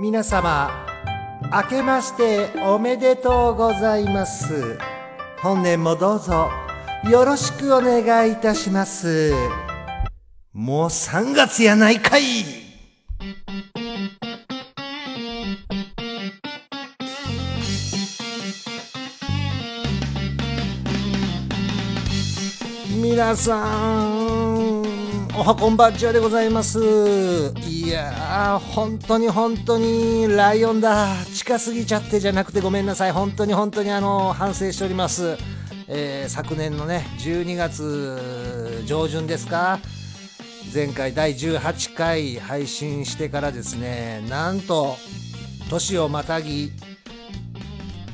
皆様明けましておめでとうございます。本年もどうぞよろしくお願いいたします。もう3月やないかい。皆さんおはこんばんちはでございます。いやー本当に本当にライオンだ。近すぎちゃってじゃなくてごめんなさい。本当に本当にあの反省しております、えー昨年のね12月上旬ですか。前回第18回配信してからですねなんと年をまたぎ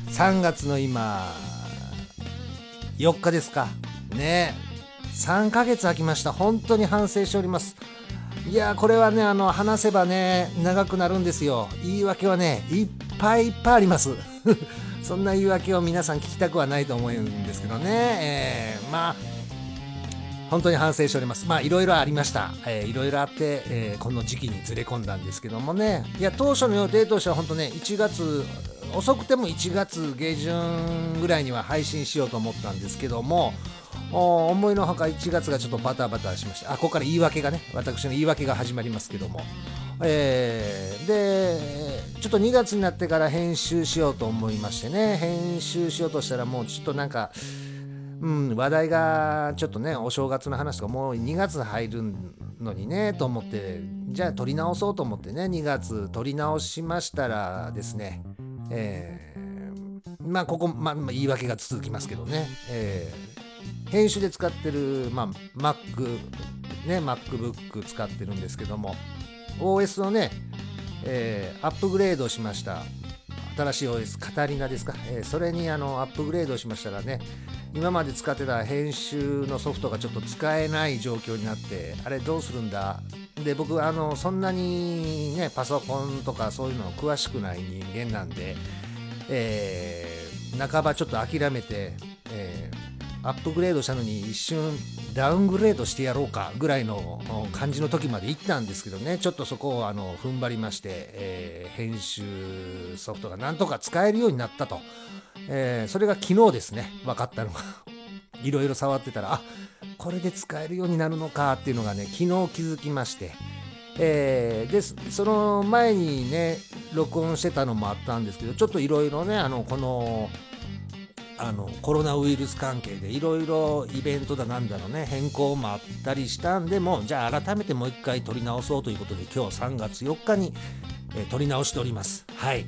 3月の今4日ですか。ね3ヶ月空きました。本当に反省しております。いやこれはねあの話せばね長くなるんですよ言い訳はねいっぱいいっぱいあります そんな言い訳を皆さん聞きたくはないと思うんですけどね、えーまあ本当に反省しております。まあいろいろありました。えーいろいろあって、えーこの時期にずれ込んだんですけどもね。いや当初の予定としては本当ね1月遅くても1月下旬ぐらいには配信しようと思ったんですけども思いのほか1月がちょっとバタバタしました。あここから言い訳がね私の言い訳が始まりますけども。えーでちょっと2月になってから編集しようと思いましてね編集しようとしたらもうちょっとなんかうん、話題がちょっとねお正月の話とかもう2月入るのにねと思ってじゃあ撮り直そうと思ってね2月撮り直しましたらですねえーまあここ、まあ、まあ言い訳が続きますけどね、えー編集で使ってる、まあ、Mac ね MacBook 使ってるんですけども OS をね、えーアップグレードしました。新しい OS カタリナですか、えーそれにあのアップグレードしましたらね今まで使ってた編集のソフトがちょっと使えない状況になってあれどうするんだ？で僕あのそんなにねパソコンとかそういうの詳しくない人間なんで、えー半ばちょっと諦めて、えーアップグレードしたのに一瞬ダウングレードしてやろうかぐらいの感じの時まで行ったんですけどね。ちょっとそこをあの踏ん張りまして、えー編集ソフトがなんとか使えるようになったと、えーそれが昨日ですね。分かったのが。いろいろ触ってたらあこれで使えるようになるのかっていうのがね昨日気づきまして、えーでそその前にね録音してたのもあったんですけどちょっといろいろねあのこのあのコロナウイルス関係でいろいろイベントだなんだろうね変更もあったりしたんでもじゃあ改めてもう一回撮り直そうということで今日3月4日に、えー撮り直しております。はい。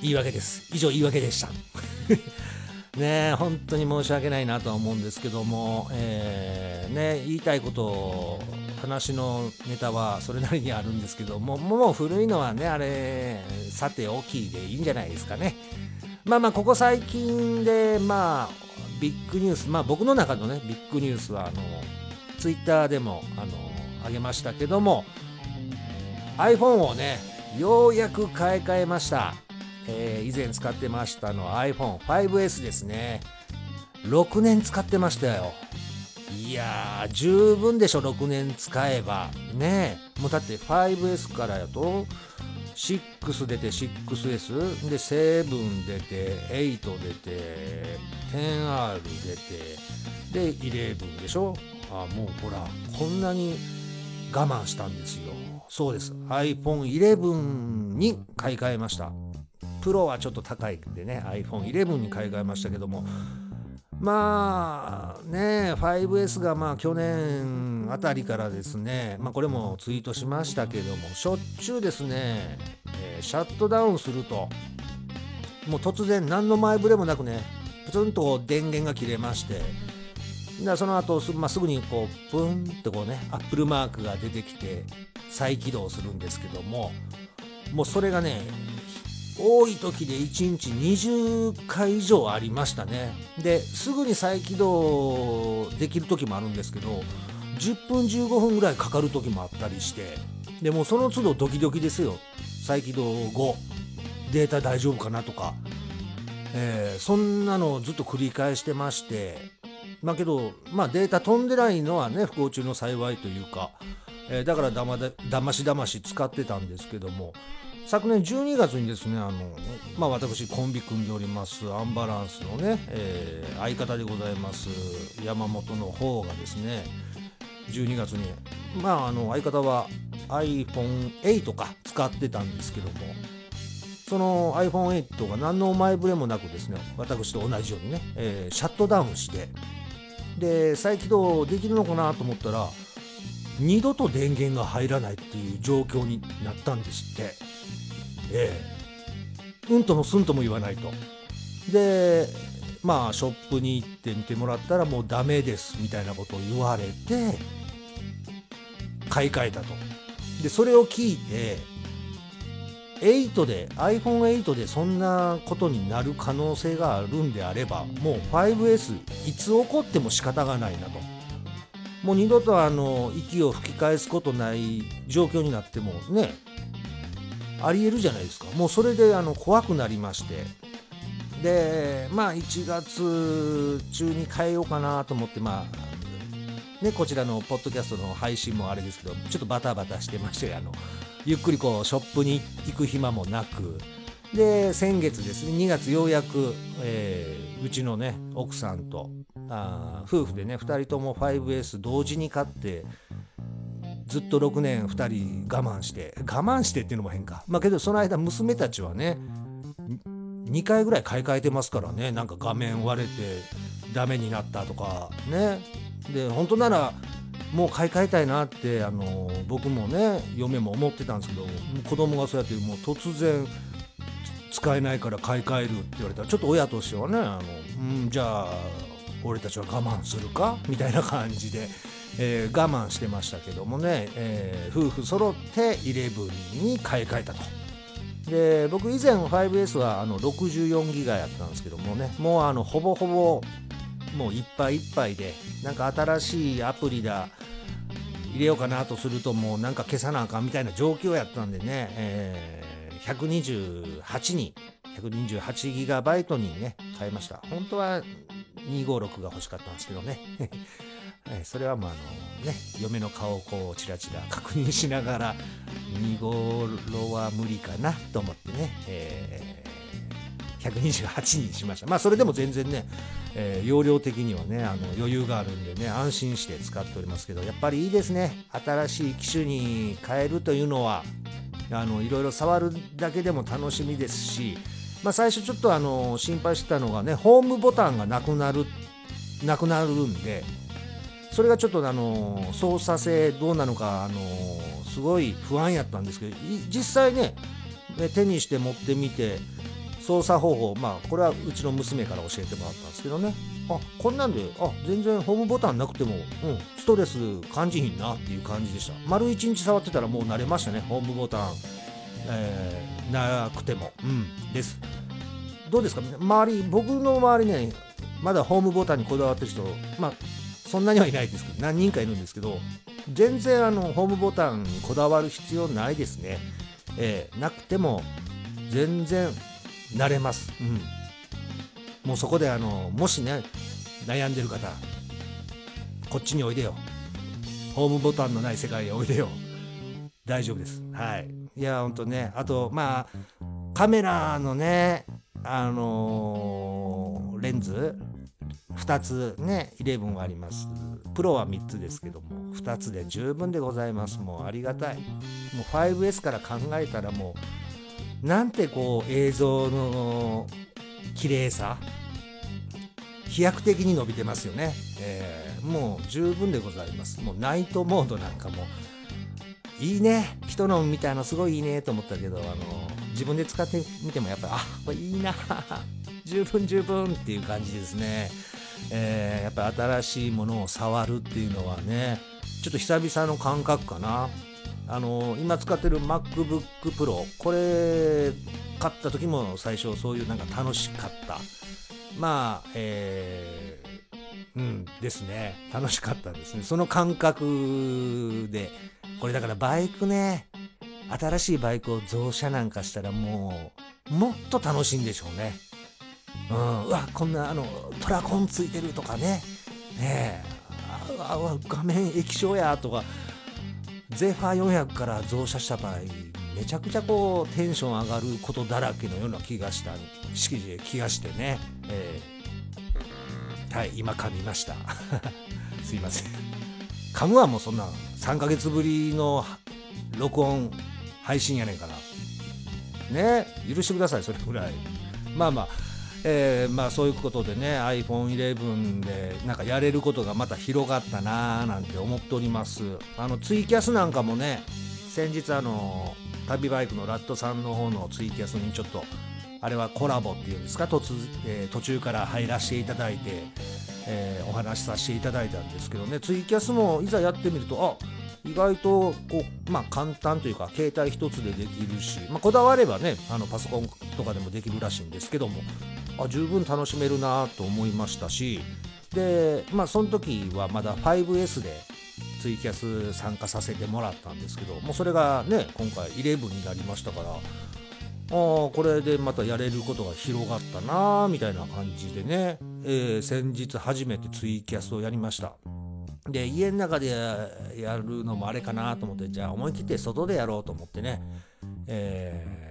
言い訳です。以上言い訳でした。ねえ本当に申し訳ないなとは思うんですけども、えーね言いたいこと話のネタはそれなりにあるんですけどももう古いのはねあれさておきでいいんじゃないですかね。まあまあここ最近でまあビッグニュースまあ僕の中のねビッグニュースはあのツイッターでもあの上げましたけども iPhone をねようやく買い替えました、えー以前使ってましたの iPhone5S ですね。6年使ってましたよ。いやー十分でしょ6年使えば。ねもうだって 5S からやと6出て 6S で7出て8出て 10R 出て。で11でしょ？あもうほらこんなに我慢したんですよ。そうです。iPhone11 に買い替えました。プロはちょっと高いんでね iPhone11 に買い替えましたけども。まあね 5S がまあ去年あたりからですねまあこれもツイートしましたけどもしょっちゅうですね、えーシャットダウンするともう突然何の前触れもなくねプツンと電源が切れましてでその後す,、まあ、すぐにこうプンってこうねアップルマークが出てきて再起動するんですけどももうそれがね多い時で1日20回以上ありましたね。ですぐに再起動できる時もあるんですけど10分15分ぐらいかかる時もあったりしてでもその都度ドキドキですよ。再起動後データ大丈夫かなとか、えーそんなのをずっと繰り返してまして。まあけどまあデータ飛んでないのはね不幸中の幸いというか、えーだからだまだだましだまし使ってたんですけども。昨年12月にですねあの、まあ、私コンビ組んでおりますアンバランスのね、えー、相方でございます山本の方がですね12月にまああの相方は iPhone8 か使ってたんですけどもその iPhone8 が何の前触れもなくですね私と同じようにね、えー、シャットダウンしてで再起動できるのかなと思ったら二度と電源が入らないっていう状況になったんですってええ。うんともすんとも言わないと。でまあショップに行って見てもらったらもうダメですみたいなことを言われて買い替えたと。でそれを聞いて8で iPhone8 でそんなことになる可能性があるんであればもう 5S いつ起こっても仕方がないなと。もう二度とあの息を吹き返すことない状況になってもねありえるじゃないですか。もうそれであの怖くなりまして。でまあ1月中に変えようかなと思ってまあねこちらのポッドキャストの配信もあれですけどちょっとバタバタしてましてあのゆっくりこうショップに行く暇もなく。で先月ですね2月ようやく、えー、うちのね奥さんとあ夫婦でね2人とも 5S 同時に買ってずっと6年2人我慢して我慢してっていうのも変か。まあけどその間娘たちはね2回ぐらい買い替えてますからね。なんか画面割れてダメになったとかね。で本当ならもう買い替えたいなってあの僕もね嫁も思ってたんですけど子供がそうやってもう突然使えないから買い替えるって言われたらちょっと親としてはねあの、うん、じゃあ俺たちは我慢するか？みたいな感じで、えー、我慢してましたけどもね、えー、夫婦揃って11に買い替えたと。で僕以前 5S はあの64ギガやったんですけどもねもうあのほぼほぼもういっぱいいっぱいでなんか新しいアプリだ入れようかなとするともうなんか消さなあかんみたいな状況やったんでね、えー、128に 128GB にね変えました本当は256が欲しかったんですけどねえそれはもうあのね嫁の顔をこうチラチラ確認しながら256は無理かなと思ってね、えー、128にしました。まあそれでも全然ね、えー、容量的にはねあの余裕があるんでね安心して使っておりますけどやっぱりいいですね。新しい機種に変えるというのはあのいろいろ触るだけでも楽しみですしまあ、最初ちょっとあの心配してたのがねホームボタンがなくなるなくなるんでそれがちょっとあの操作性どうなのかあのすごい不安やったんですけど実際ね手にして持ってみて操作方法まあこれはうちの娘から教えてもらったんですけどね。あこんなんであ全然ホームボタンなくても、うん、ストレス感じひんなっていう感じでした。丸1日触ってたらもう慣れましたねホームボタン。えー、なくても、うん、です。どうですか？周り、僕の周りね、まだホームボタンにこだわってる人、まあ、そんなにはいないですけど、何人かいるんですけど、全然あのホームボタンにこだわる必要ないですね。えー、なくても全然慣れます。うん。もうそこであの、もしね、悩んでる方、こっちにおいでよ。ホームボタンのない世界へおいでよ。大丈夫です。はい。いや、ほんとね。あと、まあ、カメラのね、あのー、レンズ、2つね、11はあります。プロは3つですけども、2つで十分でございます。もうありがたい。もう 5S から考えたらもう、なんてこう映像の綺麗さ、飛躍的に伸びてますよね。えー、もう十分でございます。もうナイトモードなんかもいいね人のみたいなすごいいいねと思ったけどあの自分で使ってみてもやっぱあこれいいな十分十分っていう感じですね、えー、やっぱ新しいものを触るっていうのはねちょっと久々の感覚かな。あの今使ってる MacBook Pro これ買った時も最初そういうなんか楽しかった。まあえー、うんですね。楽しかったですね。その感覚でこれだからバイクね、新しいバイクを増車なんかしたらもう、もっと楽しいんでしょうね。うん、うわ、こんなあの、トラコンついてるとかね、ねえ、あ画面液晶やとか、ゼファー400から増車した場合、めちゃくちゃこうテンション上がることだらけのような気がした。式で気がしてね、えー、はい今噛みました。すいません。噛むはもうそんな3ヶ月ぶりの録音配信やねんから。ね許してくださいそれぐらい。まあまあ。えー、まあそういうことでね iPhone11 でなんかやれることがまた広がったなーなんて思っております。あのツイキャスなんかもね先日あの旅バイクのラットさんの方のツイキャスにちょっとあれはコラボっていうんですか突、えー、途中から入らせていただいて、えー、お話しさせていただいたんですけどね。ツイキャスもいざやってみるとあ意外とこう、まあ、簡単というか携帯一つでできるし、まあ、こだわればねあのパソコンとかでもできるらしいんですけどもあ十分楽しめるなと思いましたしでまあその時はまだ 5S でツイキャス参加させてもらったんですけどもうそれがね今回11になりましたからあこれでまたやれることが広がったなみたいな感じでね、えー、先日初めてツイキャスをやりました。で家の中でやるのもあれかなと思ってじゃあ思い切って外でやろうと思ってね、え、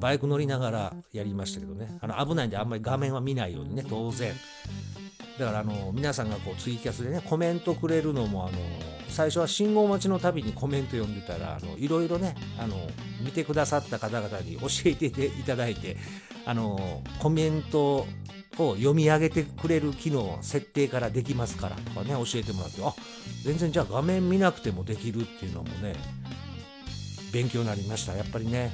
バイク乗りながらやりましたけどね。あの危ないんであんまり画面は見ないようにね当然。だからあの皆さんがこうツイキャスでねコメントくれるのもあの最初は信号待ちのたびにコメント読んでたらあのいろいろねあの見てくださった方々に教えていただいてあのコメントを読み上げてくれる機能設定からできますからとかね教えてもらってあ全然じゃあ画面見なくてもできるっていうのもね勉強になりました。やっぱりね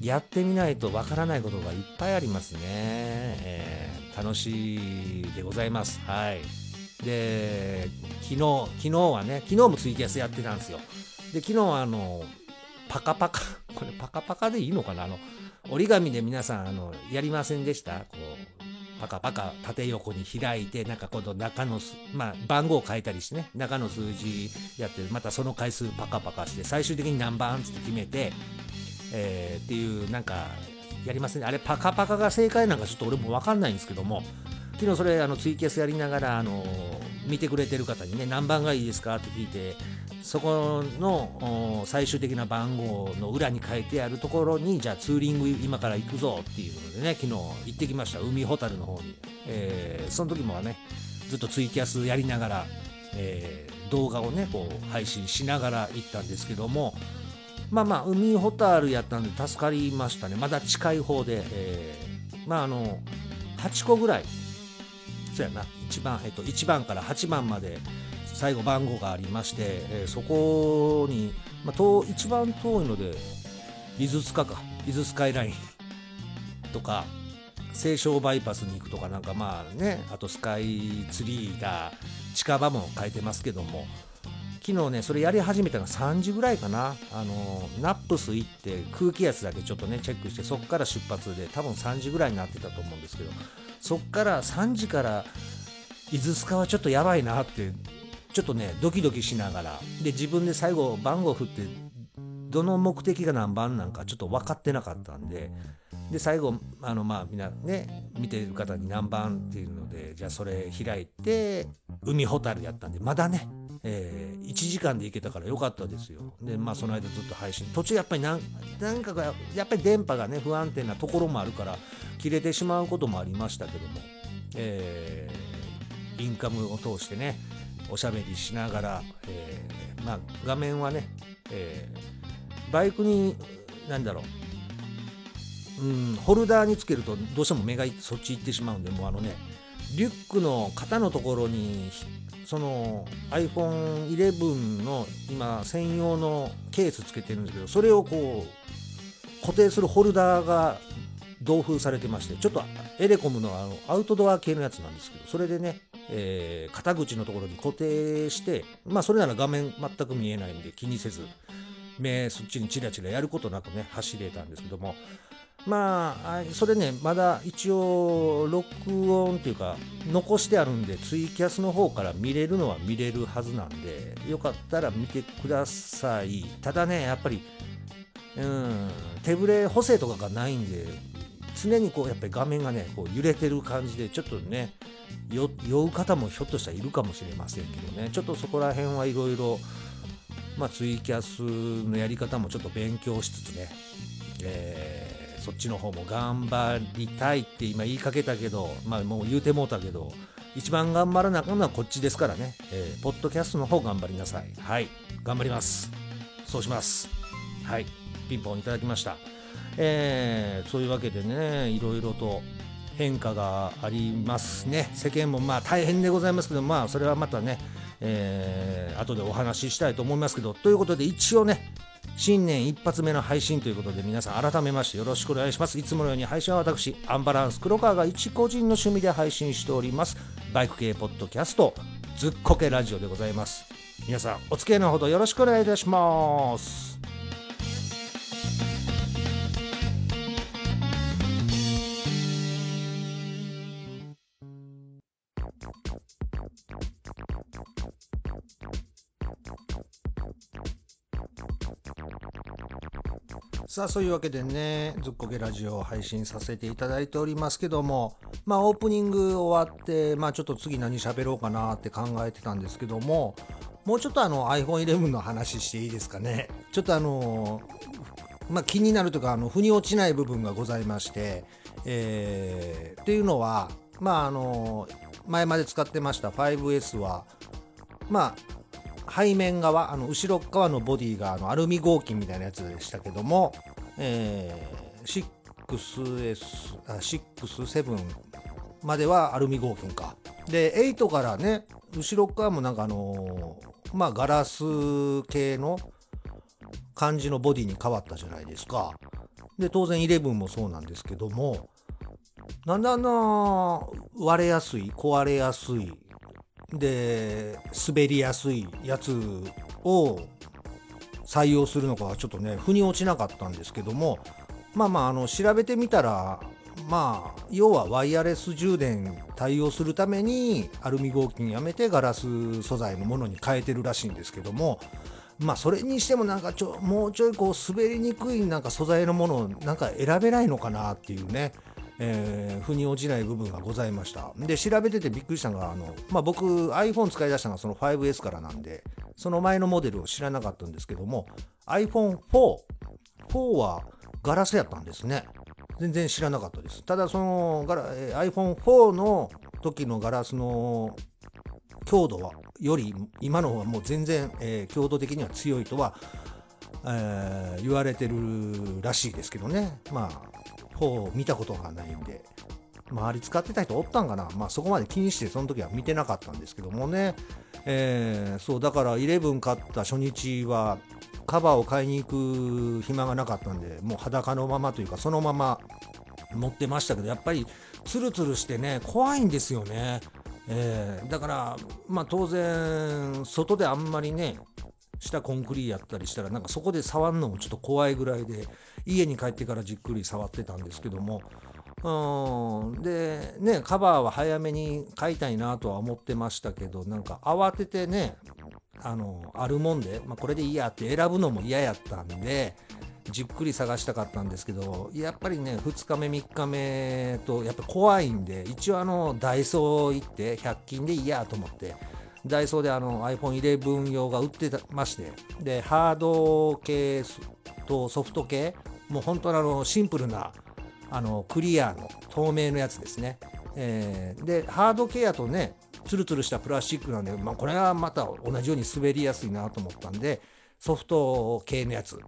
やってみないとわからないことがいっぱいありますね、えー、楽しいでございます。はい。で昨日昨日はね昨日もツイキャスやってたんですよ。で昨日はあのパカパカ これパカパカでいいのかな？あの折り紙で皆さんあのやりませんでした？こうパカパカ縦横に開いてなんかこの中のまあ番号を書いたりしてね中の数字やってまたその回数パカパカして最終的に何番って決めて、えー、っていうなんかやりますね。あれパカパカが正解なんかちょっと俺も分かんないんですけども。昨日それあのツイキャスやりながらあの見てくれてる方にね何番がいいですかって聞いてそこの最終的な番号の裏に書いてあるところにじゃあツーリング今から行くぞっていうのでね昨日行ってきました。海ほたるの方に、えー、その時もねずっとツイキャスやりながら、えー、動画をねこう配信しながら行ったんですけどもまあまあ海ほたるやったんで助かりましたね。まだ近い方で、えー、まああの8個ぐらい。そうやな。1番、えっと、1番から8番まで最後番号がありまして、えー、そこに、まあ、遠一番遠いので伊豆塚か。伊豆スカイライン とか西湘バイパスに行くとかなんかまあねあとスカイツリーだ近場も書いてますけども昨日ねそれやり始めたのが3時ぐらいかな。あのナップス行って空気圧だけちょっとねチェックしてそっから出発で多分3時ぐらいになってたと思うんですけどそっから3時から伊豆スカはちょっとやばいなってちょっとねドキドキしながらで自分で最後番号振ってどの目的が何番なんかちょっと分かってなかったんでで最後あのまあみんなね見てる方に何番っていうのでじゃあそれ開いて海ほたるやったんでまだね、えー、1時間で行けたからよかったですよ。でまあその間ずっと配信。途中やっぱりなんなんかがやっぱり電波がね不安定なところもあるから切れてしまうこともありましたけども、えー、インカムを通してねおしゃべりしながら、えー、まあ、画面はね、えー、バイクに何だろう、うん、ホルダーにつけるとどうしても目がそっち行ってしまうんでもうあのねリュックの肩のところにその iPhone11 の今専用のケースつけてるんですけどそれをこう固定するホルダーが同封されてましてちょっとエレコムのあのアウトドア系のやつなんですけどそれでねえ、肩口のところに固定して、まあ、それなら画面全く見えないんで気にせず、目そっちにチラチラやることなくね、走れたんですけども、まあ、それね、まだ一応、録音っていうか、残してあるんで、ツイキャスの方から見れるのは見れるはずなんで、よかったら見てください。ただね、やっぱり、うん、手ぶれ補正とかがないんで、常にこうやっぱり画面がねこう揺れてる感じでちょっとね酔う方もひょっとしたらいるかもしれませんけどねちょっとそこら辺はいろいろまあ、ツイキャスのやり方もちょっと勉強しつつね、えー、そっちの方も頑張りたいって今言いかけたけど、まあ、もう言うてもうたけど一番頑張らなあかんのはこっちですからね、えー、ポッドキャストの方頑張りなさい。はい。頑張ります。そうします。はい。ピンポンいただきました。えー、そういうわけでねいろいろと変化がありますね。世間もまあ大変でございますけどまあそれはまたねえー、後でお話ししたいと思いますけどということで一応ね新年一発目の配信ということで皆さん改めましてよろしくお願いします。いつものように配信は私アンバランス黒川が一個人の趣味で配信しております。バイク系ポッドキャストずっこけラジオでございます。皆さんお付き合いのほどよろしくお願いいたします。さあそういうわけでねずっこけラジオを配信させていただいておりますけどもまあオープニング終わってまあちょっと次何喋ろうかなって考えてたんですけどももうちょっとあの iPhone11 の話していいですかね。ちょっとあのまあ、気になるとかあの腑に落ちない部分がございまして、えー、っていうのはまああの前まで使ってました 5S はまあ背面側あの後ろ側のボディがあのアルミ合金みたいなやつでしたけども、えー、6S あ67まではアルミ合金か。で8からね後ろ側もなんかあのー、まあガラス系の感じのボディに変わったじゃないですか。で当然11もそうなんですけどもなんであん割れやすい壊れやすいで滑りやすいやつを採用するのかはちょっとね腑に落ちなかったんですけどもまあまああの調べてみたらまあ要はワイヤレス充電対応するためにアルミ合金やめてガラス素材のものに変えてるらしいんですけどもまあそれにしてもなんかちょもうちょいこう滑りにくいなんか素材のものをなんか選べないのかなっていうねえー、腑に落ちない部分がございました。で調べててびっくりしたのがあの、まあ、僕 iPhone 使い出したのがその 5S からなんでその前のモデルを知らなかったんですけども iPhone44 はガラスやったんですね。全然知らなかったです。ただその、iPhone4 の時のガラスの強度はより今の方はもう全然、えー、強度的には強いとは、えー、言われてるらしいですけどね。まあ方見たことがないんで、周り使ってた人おったんかな、まあ、そこまで気にしてその時は見てなかったんですけどもね、えー、そうだから11買った初日はカバーを買いに行く暇がなかったんでもう裸のままというかそのまま持ってましたけどやっぱりツルツルしてね怖いんですよね、えー、だからまあ当然外であんまりね下コンクリやったりしたらなんかそこで触るのもちょっと怖いぐらいで家に帰ってからじっくり触ってたんですけども。うん。でねカバーは早めに買いたいなとは思ってましたけどなんか慌ててねあのあるもんで、まあ、これでいいやって選ぶのも嫌やったんでじっくり探したかったんですけどやっぱりね2日目3日目とやっぱ怖いんで一応あのダイソー行って100均でいいやと思ってダイソーであの iPhone11 用が売ってましてでハード系とソフト系もう本当のあのシンプルなあのクリアの透明のやつですね、えー、でハード系やとねツルツルしたプラスチックなんで、まあ、これはまた同じように滑りやすいなと思ったんでソフト系のやつ。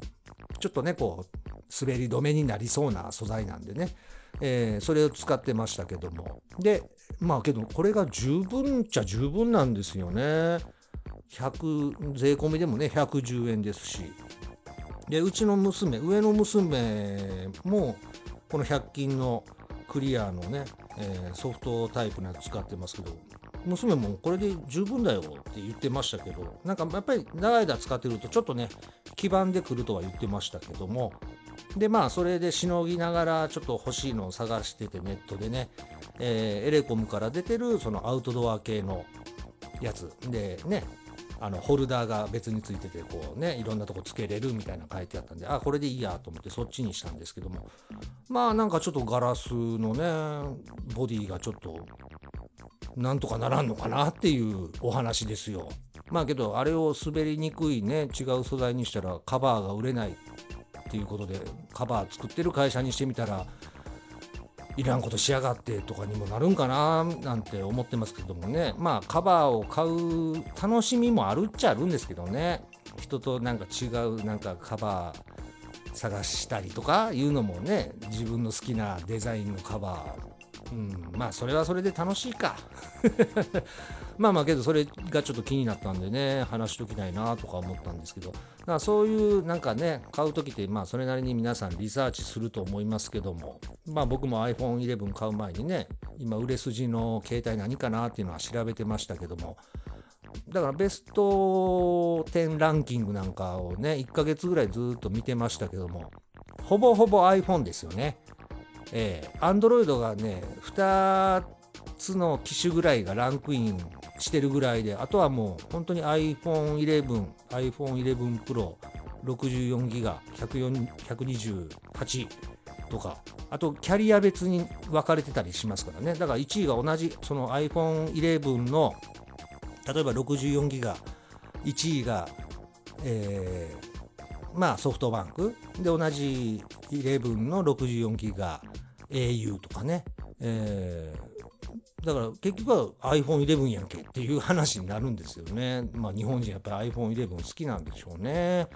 ちょっとねこう滑り止めになりそうな素材なんでね、えー、それを使ってましたけども。でまあけどこれが十分っちゃ十分なんですよね。100税込みでもね110円ですし。でうちの娘上の娘もこの100均のクリアのね、えー、ソフトタイプのやつ使ってますけど。娘もこれで十分だよって言ってましたけどなんかやっぱり長い間使ってるとちょっとね黄ばんでくるとは言ってましたけどもでまあそれでしのぎながらちょっと欲しいのを探しててネットでね、えー、エレコムから出てるそのアウトドア系のやつ。でねあのホルダーが別についててこうねいろんなとこつけれるみたいな書いてあったんであこれでいいやと思ってそっちにしたんですけども。まあなんかちょっとガラスのねボディがちょっとなんとかならんのかなっていうお話ですよ。まあけどあれを滑りにくいね違う素材にしたらカバーが売れないっていうことでカバー作ってる会社にしてみたらいらんことしやがってとかにもなるんかななんて思ってますけどもねまあカバーを買う楽しみもあるっちゃあるんですけどね人となんか違うなんかカバー探したりとかいうのもね自分の好きなデザインのカバーうん、まあそれはそれで楽しいか。まあまあけどそれがちょっと気になったんでね話しときたいなとか思ったんですけど。だからそういうなんかね買う時ってまあそれなりに皆さんリサーチすると思いますけども。まあ僕も iPhone11 買う前にね今売れ筋の携帯何かなっていうのは調べてましたけども。だからベスト10ランキングなんかをね、1ヶ月ぐらいずっと見てましたけども、ほぼほぼ iPhone ですよね。えー、Android がね、2つの機種ぐらいがランクインしてるぐらいで、あとはもう本当に iPhone11、iPhone11 Pro、64ギガ、128とか、あとキャリア別に分かれてたりしますからね。だから1位が同じ、その iPhone11 の例えば64ギガ、1位が、えー、まあソフトバンク、で、同じ11の64ギガ、au とかね、えー、だから結局は iPhone11 やんけっていう話になるんですよね。まあ日本人やっぱり iPhone11 好きなんでしょうね。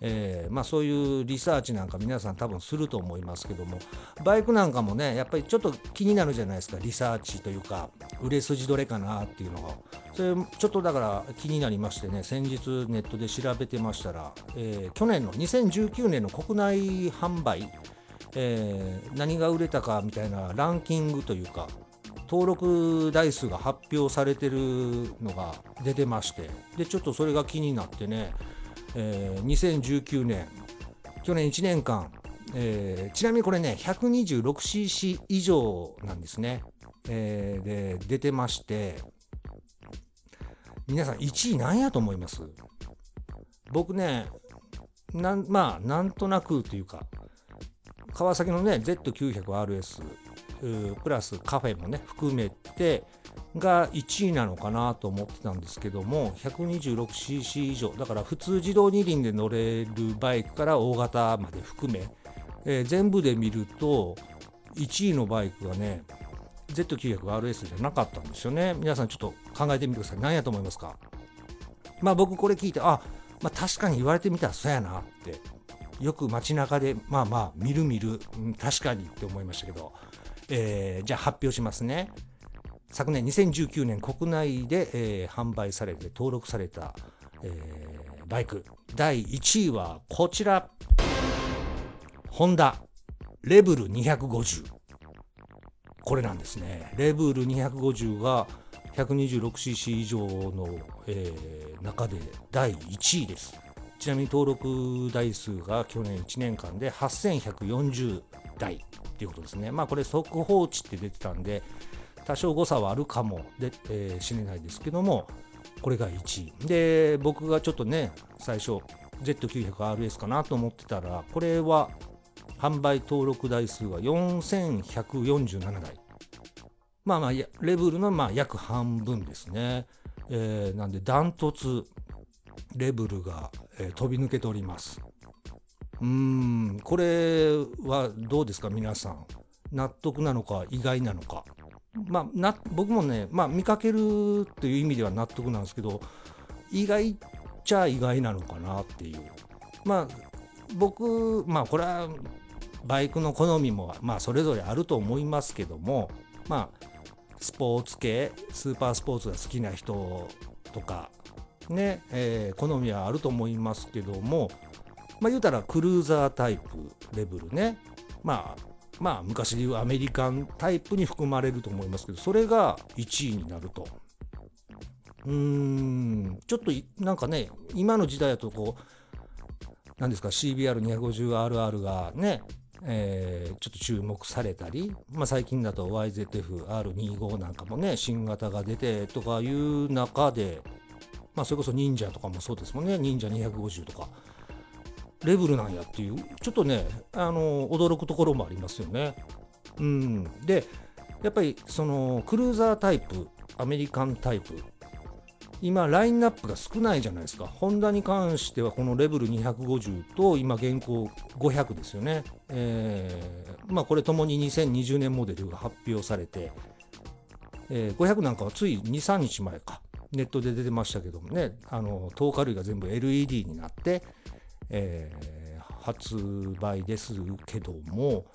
えー、まあ、そういうリサーチなんか皆さん多分すると思いますけどもバイクなんかもねやっぱりちょっと気になるじゃないですか。リサーチというか売れ筋どれかなっていうのが。それちょっとだから気になりましてね先日ネットで調べてましたら、えー、去年の2019年の国内販売、えー、何が売れたかみたいなランキングというか登録台数が発表されてるのが出てましてでちょっとそれが気になってねえー、2019年去年1年間、えー、ちなみにこれね 126cc 以上なんですね、えー、で出てまして皆さん1位何やと思います？僕ねなんまあなんとなくというか川崎のね Z900RS プラスカフェもね含めてが1位なのかなと思ってたんですけども 126cc 以上。だから普通自動二輪で乗れるバイクから大型まで含め、えー、全部で見ると1位のバイクがね Z900RS じゃなかったんですよね。皆さんちょっと考えてみてください。何やと思いますか？まあ僕これ聞いてあまあ確かに言われてみたらそうやなってよく街中でまあまあ見る見る、うん、確かにって思いましたけど、えー、じゃあ発表しますね。昨年2019年国内で、えー、販売されて登録された、えー、バイク。第1位はこちら。ホンダ。レブル250これなんですね。レブル250が 126cc 以上の、えー、中で第1位です。ちなみに登録台数が去年1年間で8140台っていうことですね。まあこれ速報値って出てたんで多少誤差はあるかもで、えー、知れないですけどもこれが1位。で僕がちょっとね最初 Z900RS かなと思ってたらこれは販売登録台数が4147台。まあまあレベルのまあ約半分ですね、えー、なんでダントツレベルが、えー、飛び抜けております。うーんこれはどうですか皆さん。納得なのか意外なのか。まあ、な僕もね、まあ、見かけるという意味では納得なんですけど意外っちゃ意外なのかなっていう。まあ僕まあこれはバイクの好みもまあそれぞれあると思いますけどもまあスポーツ系スーパースポーツが好きな人とかね、えー、好みはあると思いますけどもまあ言うたらクルーザータイプレベルね。まあまあ昔でいうアメリカンタイプに含まれると思いますけどそれが1位になると。うーん。ちょっとなんかね今の時代だとこう何ですか CBR250RR がねえー、ちょっと注目されたり、まあ、最近だと YZF-R25 なんかもね新型が出てとかいう中で、まあ、それこそ忍者とかもそうですもんね。忍者250とか。レベルなんやっていう。ちょっとねあの驚くところもありますよね。うん、でやっぱりそのクルーザータイプアメリカンタイプ今ラインナップが少ないじゃないですか。ホンダに関してはこのレベル250と今現行500ですよね、えー、まあこれともに2020年モデルが発表されて、えー、500なんかはつい23日前か。ネットで出てましたけどもね。あの透過類が全部 LED になって、えー、発売ですけども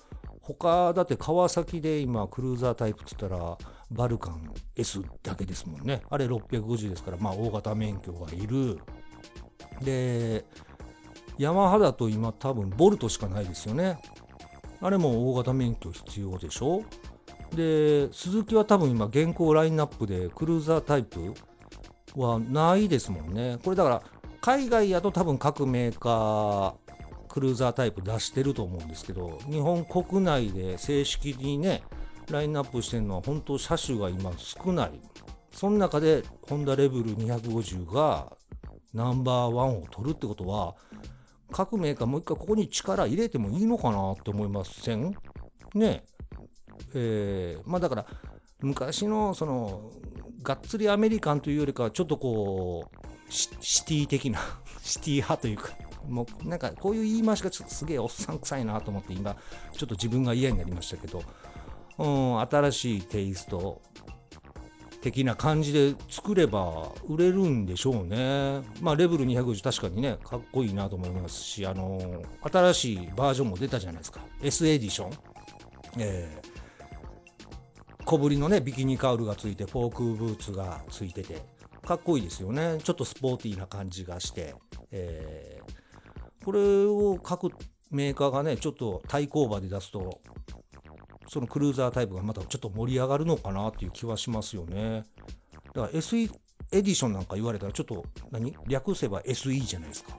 他だって川崎で今クルーザータイプっつったらバルカン S だけですもんね。あれ650ですから、まあ大型免許がいる。で、ヤマハだと今多分ボルトしかないですよね。あれも大型免許必要でしょで、鈴木は多分今現行ラインナップでクルーザータイプはないですもんね。これだから海外やと多分各メーカークルーザータイプ出してると思うんですけど日本国内で正式にねラインナップしてるのは本当車種が今少ない。その中でホンダレベル250がナンバーワンを取るってことは、各メーカーもう一回ここに力入れてもいいのかなって思いません？ねえ。ー、まあだから昔のそのがっつりアメリカンというよりかはちょっとこうシティ的な シティ派というかもうなんかこういう言い回しがちょっとすげえおっさん臭いなと思って今ちょっと自分が嫌になりましたけどうん、新しいテイスト的な感じで作れば売れるんでしょうね。まあレベル250確かにね、かっこいいなと思いますし、あのー、新しいバージョンも出たじゃないですか。S エディション。えー、小ぶりのね、ビキニカウルがついて、フォークブーツがついてて、かっこいいですよね。ちょっとスポーティーな感じがして、えー、これを各メーカーがね、ちょっと対抗馬で出すと、そのクルーザータイプがまたちょっと盛り上がるのかなっていう気はしますよね。だから SE エディションなんか言われたらちょっと何？略せば SE じゃないですか。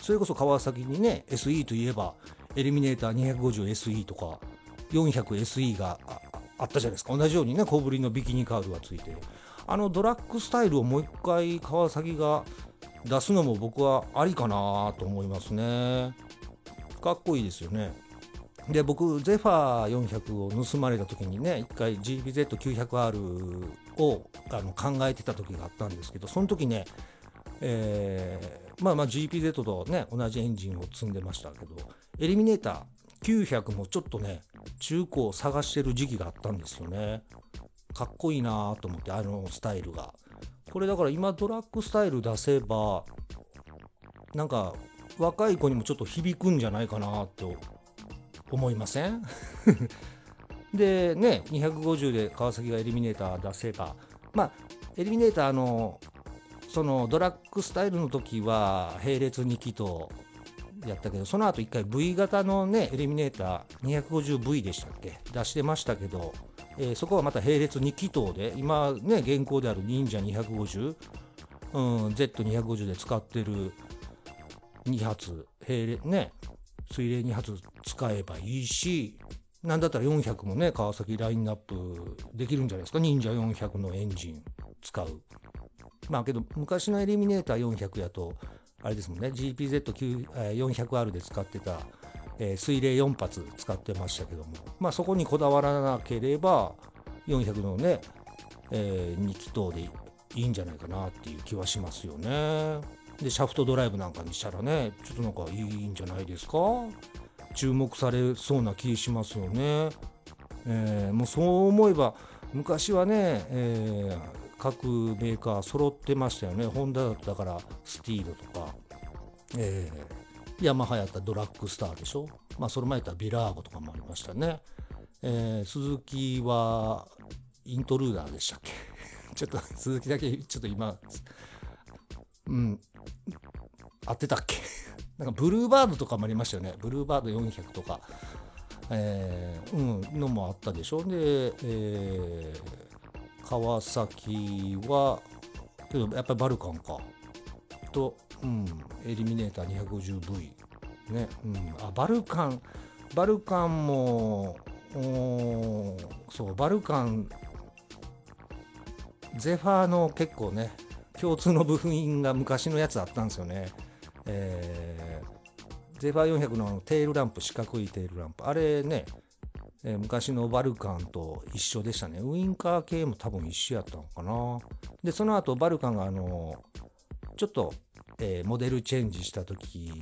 それこそ川崎にね SE といえばエリミネーター 250SE とか 400SE があったじゃないですか同じようにね小ぶりのビキニカールがついてあのドラッグスタイルをもう一回川崎が出すのも僕はありかなと思いますね。かっこいいですよね。で僕ゼファー400を盗まれた時にね一回 GBZ900R をあの考えてた時があったんですけどその時ね、えー、まあまあ GPZ とね同じエンジンを積んでましたけどエリミネーター900もちょっとね中古を探してる時期があったんですよね。かっこいいなと思ってあのスタイルが。これだから今ドラッグスタイル出せばなんか若い子にもちょっと響くんじゃないかなと思いません？でね250で川崎がエリミネーター出せばまあエリミネーターのそのドラッグスタイルの時は並列2気筒やったけどその後一回 V 型のねエリミネーター 250V でしたっけ？出してましたけど、えー、そこはまた並列2気筒で今ね現行である忍者250、うん、Z250 で使ってる2発並列ね水冷2発使えばいいし、なんだったら400もね、川崎ラインナップできるんじゃないですか、忍者400のエンジン使う。まあけど、昔のエリミネーター400やと、あれですもんね、GPZ400R で使ってた、えー、水冷4発使ってましたけども、まあそこにこだわらなければ、400のね、えー、2気筒でいいんじゃないかなっていう気はしますよね。でシャフトドライブなんかにしたらねちょっとなんかいいんじゃないですか？注目されそうな気しますよね、えー、もうそう思えば昔はね、えー、各メーカー揃ってましたよね。ホンダだったからスティードとか、えー、ヤマハやったドラッグスターでしょ？まあその前やったらビラーゴとかもありましたね、えー、鈴木はイントルーダーでしたっけ？ちょっと鈴木だけちょっと今うん、合ってたっけ？なんかブルーバードとかもありましたよね。ブルーバード400とか、えー、うん、のもあったでしょ？で、えー、川崎は、けどやっぱりバルカンか。と、うん、エリミネーター 250V。ね、うん、あ、バルカン、バルカンも、そう、バルカン、ゼファーの結構ね、共通の部品が昔のやつあったんですよね。えー、ゼファー400のテールランプ、四角いテールランプ。あれね、えー、昔のバルカンと一緒でしたね。ウインカー系も多分一緒やったのかな。で、その後バルカンがあの、ちょっと、えー、モデルチェンジした時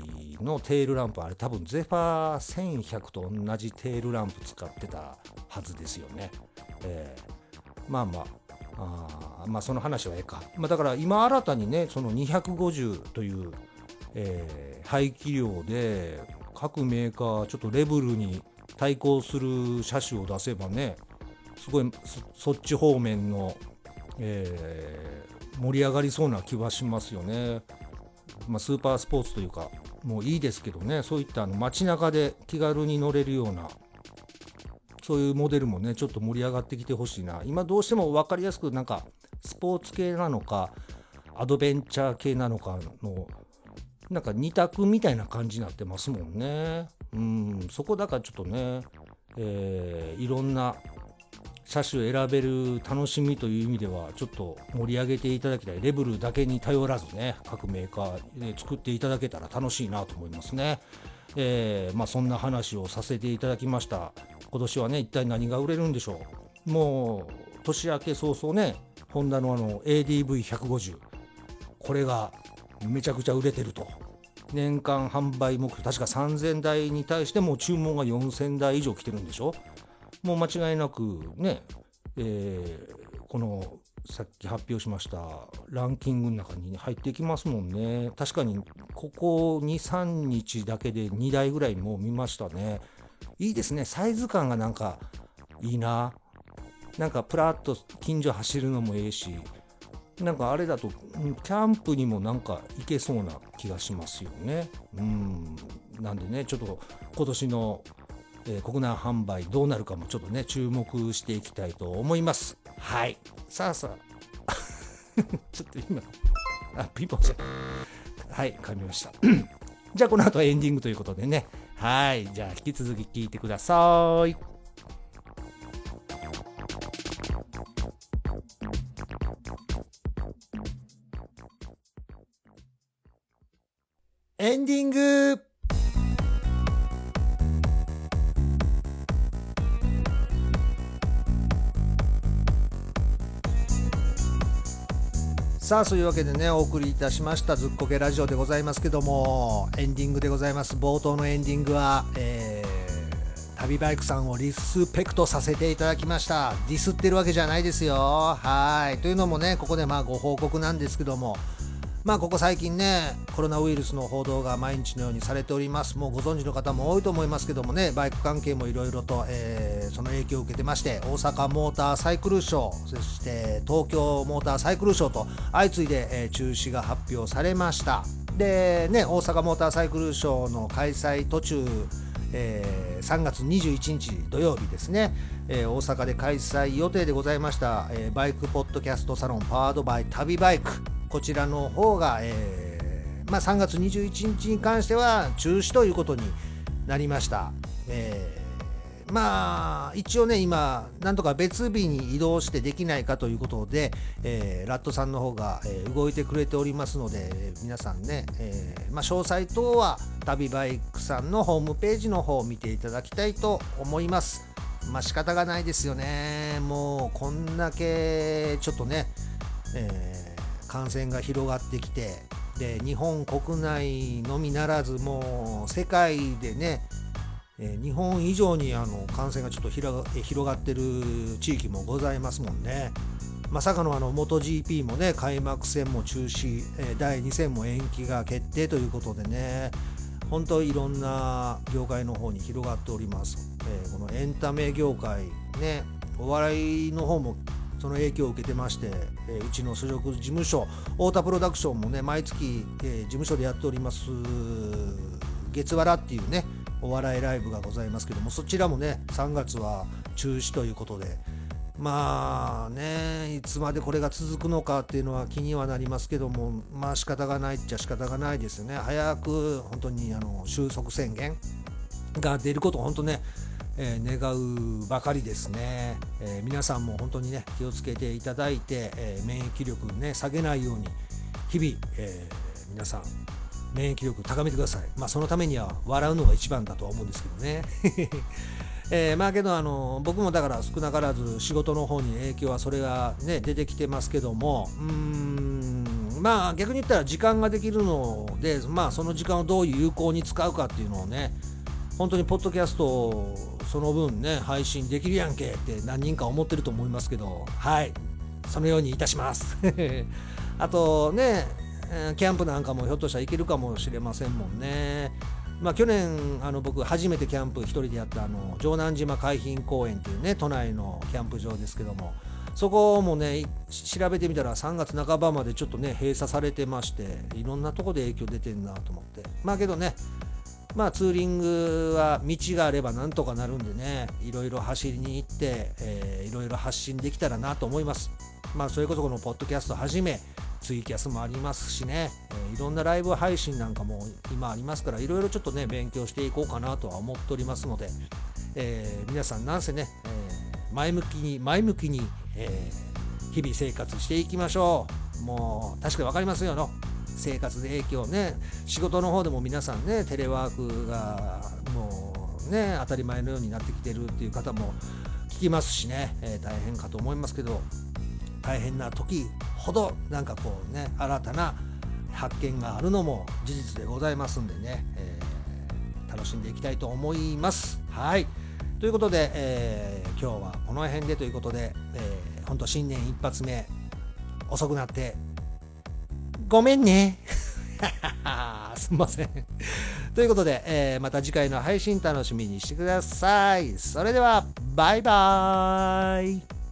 のテールランプ、あれ多分ゼファー1100と同じテールランプ使ってたはずですよね。えー、まあまあ、あまあその話はええか。まあ、だから今新たにね、その250という、えー、排気量で各メーカーちょっとレベルに対抗する車種を出せばねすごいそっち方面の、えー、盛り上がりそうな気はしますよね。まあ、スーパースポーツというかもういいですけどねそういったあの街中で気軽に乗れるようなそういうモデルもねちょっと盛り上がってきてほしいな今どうしても分かりやすくなんかスポーツ系なのかアドベンチャー系なのかのなんか2択みたいな感じになってますもんね。うん、そこだからちょっとね、えー、いろんな車種選べる楽しみという意味ではちょっと盛り上げていただきたい。レベルだけに頼らずね各メーカーで作っていただけたら楽しいなと思いますね、えー、まあ、そんな話をさせていただきました。今年はね一体何が売れるんでしょう。もう年明け早々ねホンダのあの ADV150 これがめちゃくちゃ売れてると。年間販売目標確か3000台に対しても注文が4000台以上来てるんでしょ。もう間違いなくね、えー、このさっき発表しましたランキングの中に入っていきますもんね確かにここ23日だけで2台ぐらいもう見ましたねいいですねサイズ感がなんかいいななんかプラッと近所走るのもええしなんかあれだと、キャンプにもなんか行けそうな気がしますよね。うん。なんでね、ちょっと今年の、えー、国内販売どうなるかもちょっとね、注目していきたいと思います。はい。さあさあ。ちょっと今、あ、ピンポンさん。はい、噛みました。じゃあこの後はエンディングということでね。はい。じゃあ引き続き聞いてください。エンディングさあそういうわけでねお送りいたしましたずっこけラジオでございますけどもエンディングでございます。冒頭のエンディングは、えー、旅バイクさんをリスペクトさせていただきました。ディスってるわけじゃないですよ。はい。というのもねここでまあご報告なんですけどもまあここ最近ねコロナウイルスの報道が毎日のようにされております。もうご存知の方も多いと思いますけどもねバイク関係もいろいろと、えー、その影響を受けてまして大阪モーターサイクルショーそして東京モーターサイクルショーと相次いで、えー、中止が発表されました。でね大阪モーターサイクルショーの開催途中えー、3月21日土曜日ですね、えー、大阪で開催予定でございました、えー、バイクポッドキャストサロンパワードバイ旅バイク。こちらの方が、えー、まあ、3月21日に関しては中止ということになりました。えー、まあ一応ね今なんとか別日に移動してできないかということで、えー、ラットさんの方が、えー、動いてくれておりますので皆さんね、えー、まあ、詳細等は旅バイクさんのホームページの方を見ていただきたいと思います。まあ仕方がないですよね。もうこんだけちょっとね、えー感染が広がってきてで日本国内のみならずもう世界でね日本以上にあの感染がちょっと広がってる地域もございますもんね。まさかのあの MotoGP もね開幕戦も中止、第2戦も延期が決定ということでね本当いろんな業界の方に広がっております。このエンタメ業界ねお笑いの方もその影響を受けてまして、え、うちの所属事務所太田プロダクションもね毎月、え、事務所でやっております月わらっていうねお笑いライブがございますけどもそちらもね3月は中止ということでまあねいつまでこれが続くのかっていうのは気にはなりますけどもまあ仕方がないっちゃ仕方がないですよね。早く本当にあの収束宣言が出ること本当ねえー、願うばかりですね、えー、皆さんも本当にね気をつけていただいて、えー、免疫力ね下げないように日々、え皆さん免疫力高めてください。まあそのためには笑うのが一番だとは思うんですけどね。えー、まあけどあの僕もだから少なからず仕事の方に影響はそれがね出てきてますけどもうんまあ逆に言ったら時間ができるのでまあその時間をどう有効に使うかっていうのをね本当にポッドキャストその分ね配信できるやんけって何人か思ってると思いますけどはい。そのようにいたします。あとねキャンプなんかもひょっとしたらいけるかもしれませんもんね。まあ、去年あの僕初めてキャンプ1人でやったあの城南島海浜公園っていうね都内のキャンプ場ですけどもそこもね調べてみたら3月半ばまでちょっとね閉鎖されてましていろんなとこで影響出てんなと思って。まあけどねまあツーリングは道があればなんとかなるんでねいろいろ走りに行って、えー、いろいろ発信できたらなと思います。まあそれこそこのポッドキャストはじめツイキャスもありますしね、えー、いろんなライブ配信なんかも今ありますからいろいろちょっとね勉強していこうかなとは思っておりますので、えー、皆さんなんせね、えー、前向きに前向きに、え日々生活していきましょう。もう確かに分かりますよの。生活で影響ね仕事の方でも皆さんねテレワークがもうね当たり前のようになってきてるっていう方も聞きますしね、え大変かと思いますけど大変な時ほどなんかこうね新たな発見があるのも事実でございますんでね、えー、楽しんでいきたいと思います。はいということで、えー、今日はこの辺でということで、えー、本当新年一発目遅くなってごめんね。すんませんということで、えー、また次回の配信楽しみにしてください。それでは、バイバーイ。